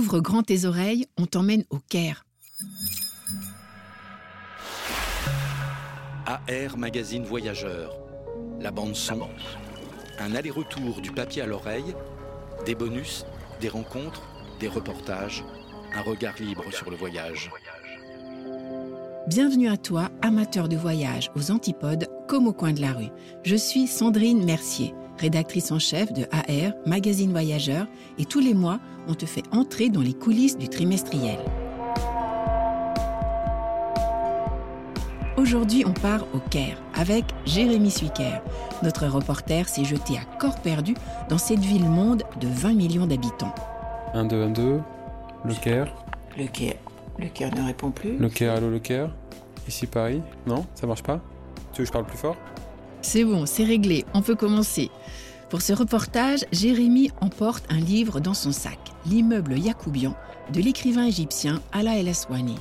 Ouvre grand tes oreilles, on t'emmène au Caire. AR Magazine Voyageur. La bande son. Un aller-retour du papier à l'oreille. Des bonus, des rencontres, des reportages. Un regard libre sur le voyage. Bienvenue à toi, amateur de voyage aux antipodes comme au coin de la rue. Je suis Sandrine Mercier, rédactrice en chef de AR, magazine voyageur, et tous les mois, on te fait entrer dans les coulisses du trimestriel. Aujourd'hui, on part au Caire avec Jérémy Suiker. Notre reporter s'est jeté à corps perdu dans cette ville-monde de 20 millions d'habitants. 1, 2, 1, 2. Le Caire. Le Caire. Le Caire ne répond plus. Le Caire, allô, le Caire. Ici Paris. Non, ça marche pas Tu veux que je parle plus fort? C'est bon, c'est réglé, on peut commencer. Pour ce reportage, Jérémy emporte un livre dans son sac, L'immeuble Yacoubian, de l'écrivain égyptien Ala El Aswani.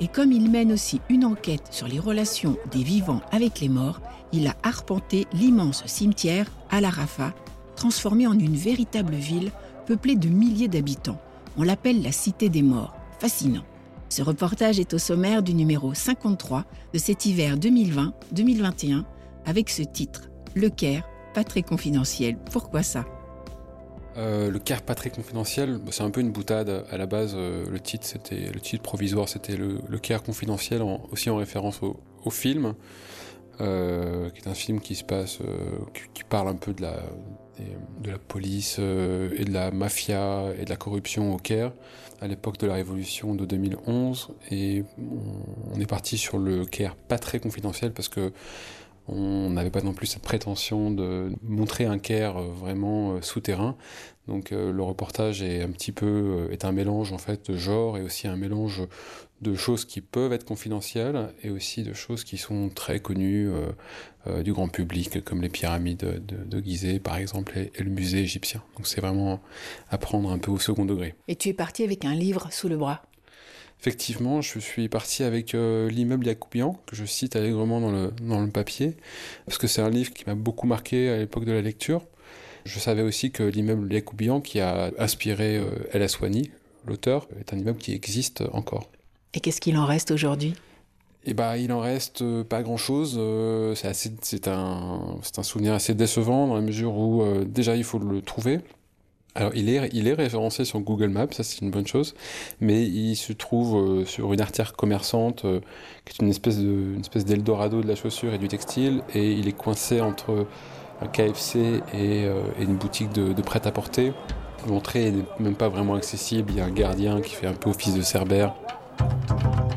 Et comme il mène aussi une enquête sur les relations des vivants avec les morts, il a arpenté l'immense cimetière Al Arafa, transformé en une véritable ville peuplée de milliers d'habitants. On l'appelle la Cité des Morts. Fascinant. Ce reportage est au sommaire du numéro 53 de cet hiver 2020-2021 avec ce titre Le Caire, pas très confidentiel. Pourquoi ça? Euh, le Caire pas très confidentiel, bah, c'est un peu une boutade. À la base, euh, le titre c'était le titre provisoire, c'était le, Caire confidentiel, en- aussi en référence au, film, euh, qui est un film qui se passe, qui, parle un peu de la police et de la mafia et de la corruption au Caire à l'époque de la révolution de 2011. Et on est parti sur le Caire pas très confidentiel parce que on n'avait pas non plus cette prétention de montrer un Caire euh, vraiment euh, souterrain. Donc euh, le reportage est un petit peu est un mélange en fait de genre et aussi un mélange de choses qui peuvent être confidentielles et aussi de choses qui sont très connues du grand public comme les pyramides de, de Gizeh par exemple et, et le musée égyptien. Donc c'est vraiment à prendre un peu au second degré. Et tu es parti avec un livre sous le bras. Effectivement, je suis parti avec euh, l'immeuble Yacoubian, que je cite allègrement dans le, dans le papier, parce que c'est un livre qui m'a beaucoup marqué à l'époque de la lecture. Je savais aussi que l'immeuble Yacoubian, qui a inspiré euh, El Aswani, l'auteur, est un immeuble qui existe encore. Et qu'est-ce qu'il en reste aujourd'hui? Et bah, il en reste euh, pas grand-chose. euh, c'est un, un souvenir assez décevant dans la mesure où euh, déjà il faut le trouver. Alors il est, il est référencé sur Google Maps, ça c'est une bonne chose, mais il se trouve euh, sur une artère commerçante euh, qui est une espèce de, une espèce d'Eldorado de la chaussure et du textile, et il est coincé entre un KFC et, euh, et une boutique de, de prêt-à-porter. L'entrée n'est même pas vraiment accessible, il y a un gardien qui fait un peu office de cerbère.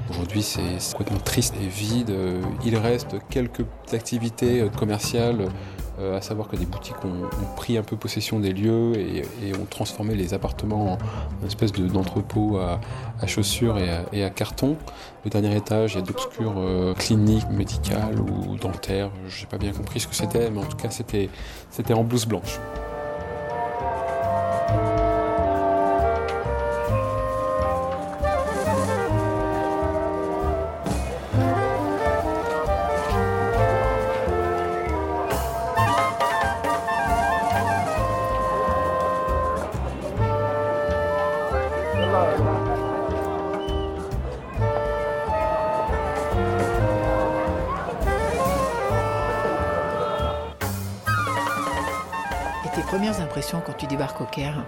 Aujourd'hui, c'est complètement triste et vide. Il reste quelques activités commerciales, à savoir que des boutiques ont, pris un peu possession des lieux et, ont transformé les appartements en une espèce de- à, à chaussures et à, et à carton. Le dernier étage, il y a d'obscures euh, cliniques médicales ou dentaires. Je n'ai pas bien compris ce que c'était, mais en tout cas, c'était en blouse blanche. Quand tu débarques au Caire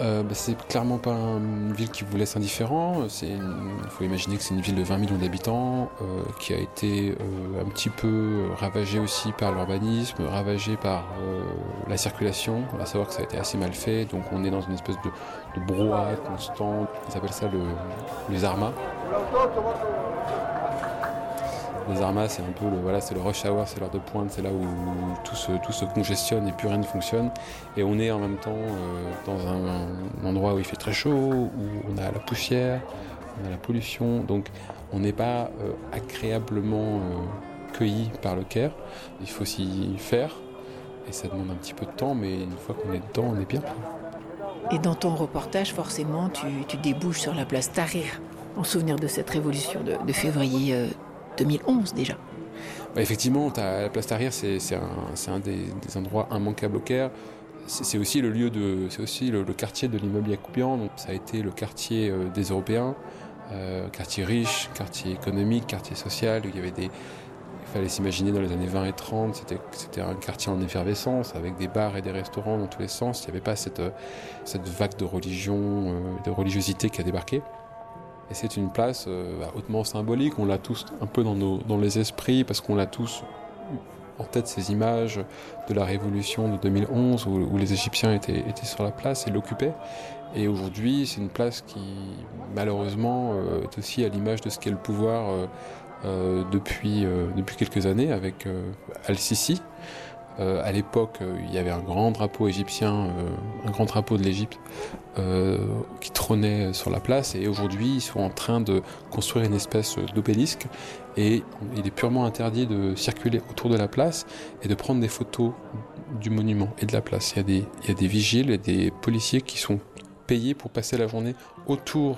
Euh, bah, c'est clairement pas une ville qui vous laisse indifférent. Il faut imaginer que c'est une ville de 20 millions d'habitants euh, qui a été euh, un petit peu ravagée aussi par l'urbanisme, ravagée par la circulation. À savoir que ça a été assez mal fait, donc on est dans une espèce de, de brouhaha constant. Ils appellent ça le, les armas. Les Armas, c'est un peu le, voilà, c'est le rush hour, c'est l'heure de pointe, c'est là où tout se, tout se congestionne et plus rien ne fonctionne. Et on est en même temps euh, dans un, endroit où il fait très chaud, où on a la poussière, on a la pollution. Donc on n'est pas euh, agréablement euh, cueilli par le Caire. Il faut s'y faire. Et ça demande un petit peu de temps, mais une fois qu'on est dedans, on est bien. Et dans ton reportage, forcément, tu, débouches sur la place Tahrir, en souvenir de cette révolution de, de février 2011 déjà. Bah, effectivement, la place Tahrir, c'est un, des, endroits immanquables au Caire. C'est aussi le lieu de, c'est aussi le, quartier de l'immeuble Yacoubian. Donc ça a été le quartier euh, des Européens, euh, quartier riche, quartier économique, quartier social. Il fallait s'imaginer dans les années 20 et 30, c'était, un quartier en effervescence avec des bars et des restaurants dans tous les sens. Il n'y avait pas cette, cette vague de religion, euh, de religiosité qui a débarqué. Et c'est une place euh, hautement symbolique, on l'a tous un peu dans, nos, dans les esprits, parce qu'on l'a tous en tête ces images de la révolution de 2011 où, les Égyptiens étaient, étaient, sur la place et l'occupaient. Et aujourd'hui, c'est une place qui, malheureusement, euh, est aussi à l'image de ce qu'est le pouvoir euh, depuis, depuis quelques années avec euh, à l'époque, il y avait un grand drapeau égyptien, un grand drapeau de l'Égypte qui trônait sur la place. Et aujourd'hui, ils sont en train de construire une espèce d'obélisque. Et il est purement interdit de circuler autour de la place et de prendre des photos du monument et de la place. Il y a des vigiles et des policiers qui sont payés pour passer la journée autour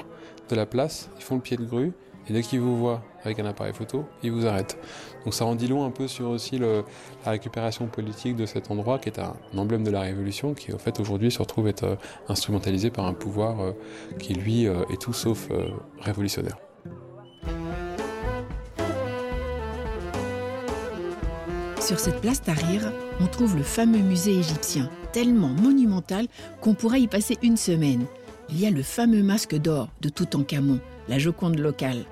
de la place. Ils font le pied de grue et dès qu'ils vous voient avec un appareil photo, ils vous arrêtent. Donc ça en dit long un peu sur aussi la récupération politique de cet endroit qui est un, emblème de la révolution qui en fait aujourd'hui se retrouve être euh, instrumentalisé par un pouvoir euh, qui lui euh, est tout sauf révolutionnaire. Sur cette place Tahrir, on trouve le fameux musée égyptien, tellement monumental qu'on pourrait y passer une semaine. Il y a le fameux masque d'or de Toutankhamon, la Joconde locale.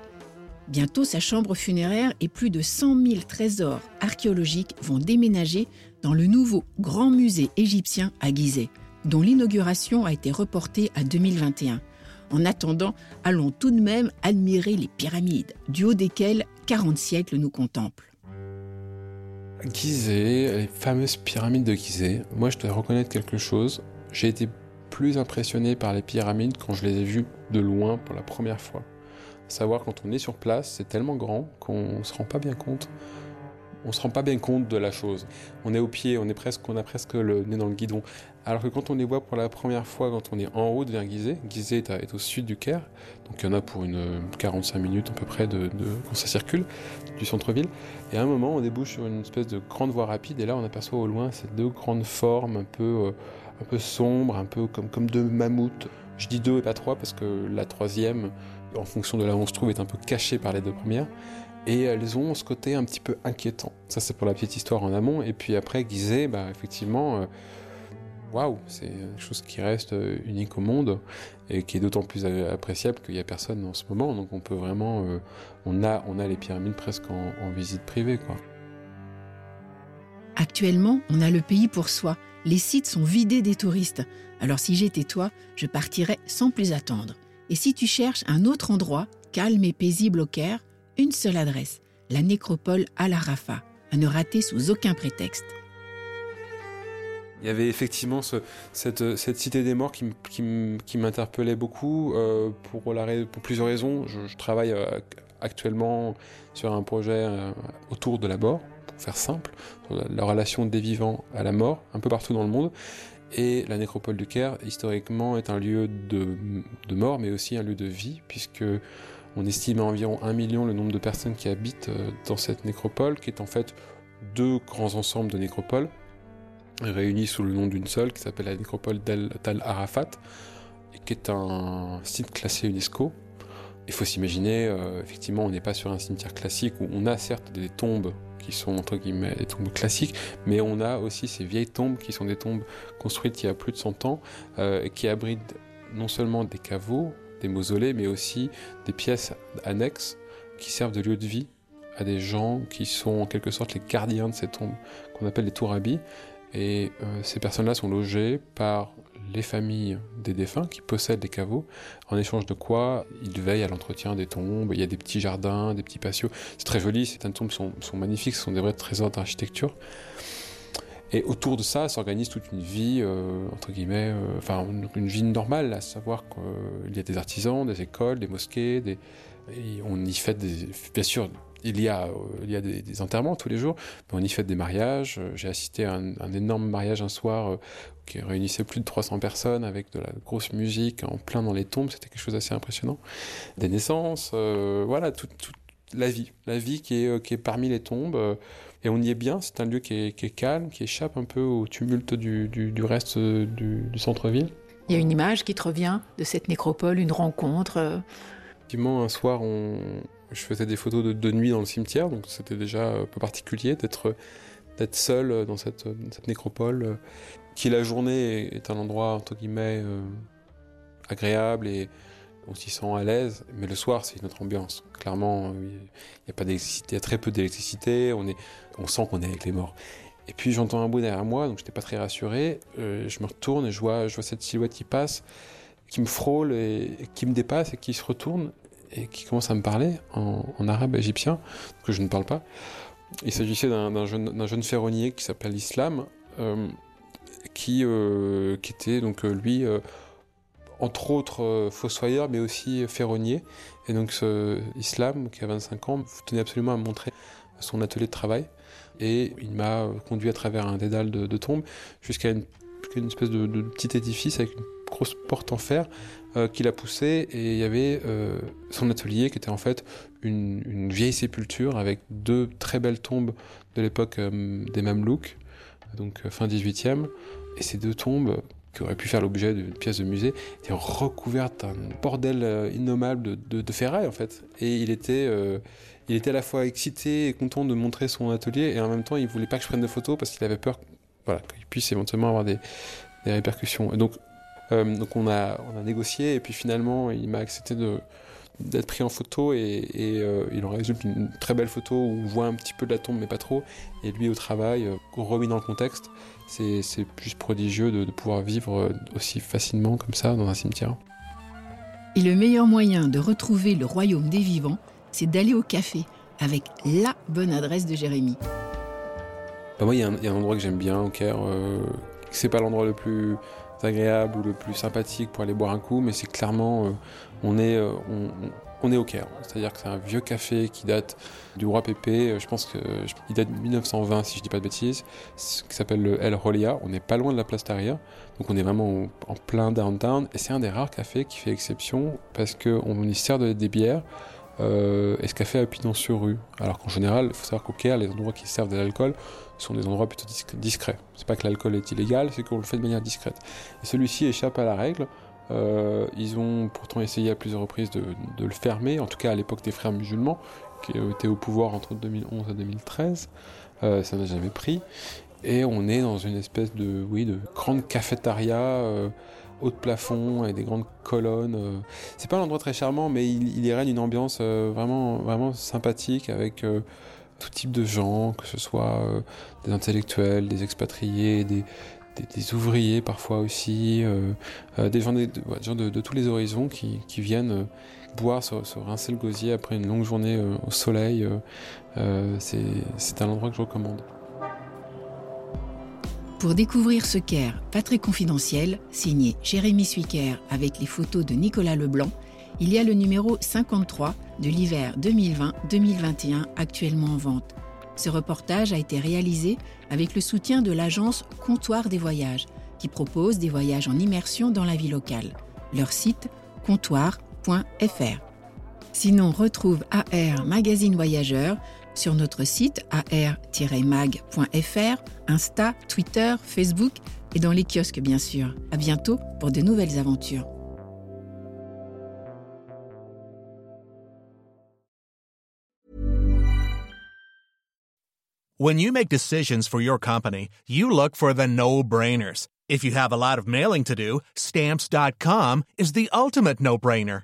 Bientôt, sa chambre funéraire et plus de 100 000 trésors archéologiques vont déménager dans le nouveau Grand Musée égyptien à Gizeh, dont l'inauguration a été reportée à 2021. En attendant, allons tout de même admirer les pyramides, du haut desquelles 40 siècles nous contemplent. Gizeh, les fameuses pyramides de Gizeh. Moi, je dois reconnaître quelque chose. J'ai été plus impressionné par les pyramides quand je les ai vues de loin pour la première fois. Savoir, quand on est sur place, c'est tellement grand qu'on se rend pas bien compte. On se rend pas bien compte de la chose. On est au pied, on est presque, on a presque le nez dans le guidon. Alors que quand on les voit pour la première fois, quand on est en haut vers Gizeh, Gizeh est, est, au sud du Caire, donc il y en a pour une 45 minutes à peu près de, de quand ça circule du centre-ville. Et à un moment, on débouche sur une espèce de grande voie rapide, et là, on aperçoit au loin ces deux grandes formes un peu, euh, un peu sombres, un peu comme, comme deux mammouths. Je dis deux et pas trois parce que la troisième, en fonction de là où on se trouve, est un peu cachée par les deux premières. Et elles ont ce côté un petit peu inquiétant. Ça, c'est pour la petite histoire en amont. Et puis après, Gizeh, bah, effectivement, euh, waouh, c'est quelque chose qui reste euh, unique au monde et qui est d'autant plus appréciable qu'il n'y a personne en ce moment. Donc on peut vraiment, euh, on a, on a les pyramides presque en, visite privée. Actuellement, on a le pays pour soi. Les sites sont vidés des touristes. Alors si j'étais toi, je partirais sans plus attendre. Et si tu cherches un autre endroit, calme et paisible au Caire, une seule adresse, la nécropole Al Arafa, à ne rater sous aucun prétexte. Il y avait effectivement ce, cette, cité des morts qui, m'interpellait beaucoup euh, pour, plusieurs raisons. Je, travaille euh, actuellement sur un projet euh, autour de la mort, pour faire simple, la relation des vivants à la mort, un peu partout dans le monde. Et la nécropole du Caire, historiquement, est un lieu de, mort, mais aussi un lieu de vie, puisque on estime à environ un million le nombre de personnes qui habitent euh, dans cette nécropole, qui est en fait deux grands ensembles de nécropoles, réunis sous le nom d'une seule, qui s'appelle la nécropole d'Al Arafat, et qui est un site classé UNESCO. Il faut s'imaginer, euh, effectivement, on n'est pas sur un cimetière classique où on a certes des tombes qui sont entre guillemets des tombes classiques, mais on a aussi ces vieilles tombes qui sont des tombes construites il y a plus de 100 ans, euh, qui abritent non seulement des caveaux, des mausolées, mais aussi des pièces annexes qui servent de lieu de vie à des gens qui sont en quelque sorte les gardiens de ces tombes, qu'on appelle les tourabis. Et euh, ces personnes-là sont logées par les familles des défunts qui possèdent les caveaux, en échange de quoi ils veillent à l'entretien des tombes. Il y a des petits jardins, des petits patios. C'est très joli, certaines tombes sont, sont magnifiques, ce sont des vrais trésors d'architecture. Et autour de ça s'organise toute une vie, euh, entre guillemets, euh, enfin une, vie normale, à savoir qu'il y a des artisans, des écoles, des mosquées, des, on y fait des, bien sûr, il y a, il y a des, enterrements tous les jours, mais on y fait des mariages. J'ai assisté à un, énorme mariage un soir euh, qui réunissait plus de 300 personnes avec de la grosse musique en plein dans les tombes. C'était quelque chose d'assez impressionnant. Des naissances, voilà, toute, la vie, la vie qui est, qui est parmi les tombes. Et on y est bien, c'est un lieu qui est, calme, qui échappe un peu au tumulte du, reste du, centre-ville. Il y a une image qui te revient de cette nécropole, une rencontre. Euh? Effectivement, un soir, je faisais des photos de, nuit dans le cimetière, donc c'était déjà un peu particulier d'être seul dans cette, nécropole, qui la journée est un endroit, entre guillemets, euh, agréable et on s'y sent à l'aise, mais le soir, c'est une autre ambiance. Clairement, il n'y a pas d'électricité, y très peu d'électricité, on, sent qu'on est avec les morts. Et puis j'entends un bruit derrière moi, donc je n'étais pas très rassuré. Euh, je me retourne et je vois cette silhouette qui passe, qui me frôle et, qui me dépasse et qui se retourne et qui commence à me parler en, arabe égyptien, que je ne parle pas. Il s'agissait d'un jeune, ferronnier qui s'appelle Islam, euh, qui, euh, qui était donc lui entre autres euh, fossoyeur, mais aussi ferronnier. Et donc Islam, qui a 25 ans, tenait absolument à montrer son atelier de travail. Et il m'a conduit à travers un dédale de, tombes jusqu'à une, espèce de, petit édifice avec une grosse porte en fer euh, qu'il a poussé et il y avait euh, son atelier qui était en fait une, vieille sépulture avec deux très belles tombes de l'époque des Mamelouks, donc fin 18e. Et ces deux tombes qui aurait pu faire l'objet d'une pièce de musée, était recouverte d'un bordel euh, innommable de, ferraille en fait. Et il était, euh, il était à la fois excité et content de montrer son atelier, et en même temps il voulait pas que je prenne de photos parce qu'il avait peur voilà, qu'il puisse éventuellement avoir des, des répercussions. Et donc, euh, donc on, a, on a négocié, et puis finalement il m'a accepté de d'être pris en photo et, il en résulte une très belle photo où on voit un petit peu de la tombe mais pas trop et lui au travail remis dans le contexte c'est juste prodigieux de, pouvoir vivre aussi facilement comme ça dans un cimetière. Et le meilleur moyen de retrouver le royaume des vivants, c'est d'aller au café avec la bonne adresse de Jérémy. Bah moi, il y, a un endroit que j'aime bien au Caire. Euh, c'est pas l'endroit le plus agréable ou le plus sympathique pour aller boire un coup, mais c'est clairement, euh, on est, euh, on est au Caire. C'est-à-dire que c'est un vieux café qui date du roi Pépé, euh, je pense qu'il date de 1920 si je dis pas de bêtises, qui s'appelle le El Rolia. On n'est pas loin de la place Tahrir, donc on est vraiment en plein downtown. Et c'est un des rares cafés qui fait exception parce qu'on y sert de, des bières. Euh, et ce café a pignon sur rue? Alors qu'en général, il faut savoir qu'au Caire, les endroits qui servent de l'alcool sont des endroits plutôt discrets. C'est pas que l'alcool est illégal, c'est qu'on le fait de manière discrète. Et celui-ci échappe à la règle. Euh, ils ont pourtant essayé à plusieurs reprises de, le fermer, en tout cas à l'époque des frères musulmans, qui étaient au pouvoir entre 2011 et 2013. Euh, ça n'a jamais pris. Et on est dans une espèce de, oui, de grande cafétéria euh, haut de plafond et des grandes colonnes. C'est pas un endroit très charmant, mais il, y règne une ambiance vraiment, vraiment sympathique avec tout type de gens, que ce soit des intellectuels, des expatriés, des, ouvriers parfois aussi, euh, euh, des gens, de, tous les horizons qui, viennent euh, boire, se, rincer le gosier après une longue journée au soleil. c'est un endroit que je recommande. Pour découvrir ce Caire pas très confidentiel, signé Jérémy Suiker avec les photos de Nicolas Leblanc, il y a le numéro 53 de l'hiver 2020-2021 actuellement en vente. Ce reportage a été réalisé avec le soutien de l'agence Comptoir des voyages, qui propose des voyages en immersion dans la vie locale. Leur site comptoir.fr. Sinon, retrouve AR Magazine Voyageur sur notre site ar-mag.fr, Insta, Twitter, Facebook et dans les kiosques bien sûr. À bientôt pour de nouvelles aventures. When you make decisions for your company, you look for the no-brainers. If you have a lot of mailing to do, stamps.com is the ultimate no-brainer.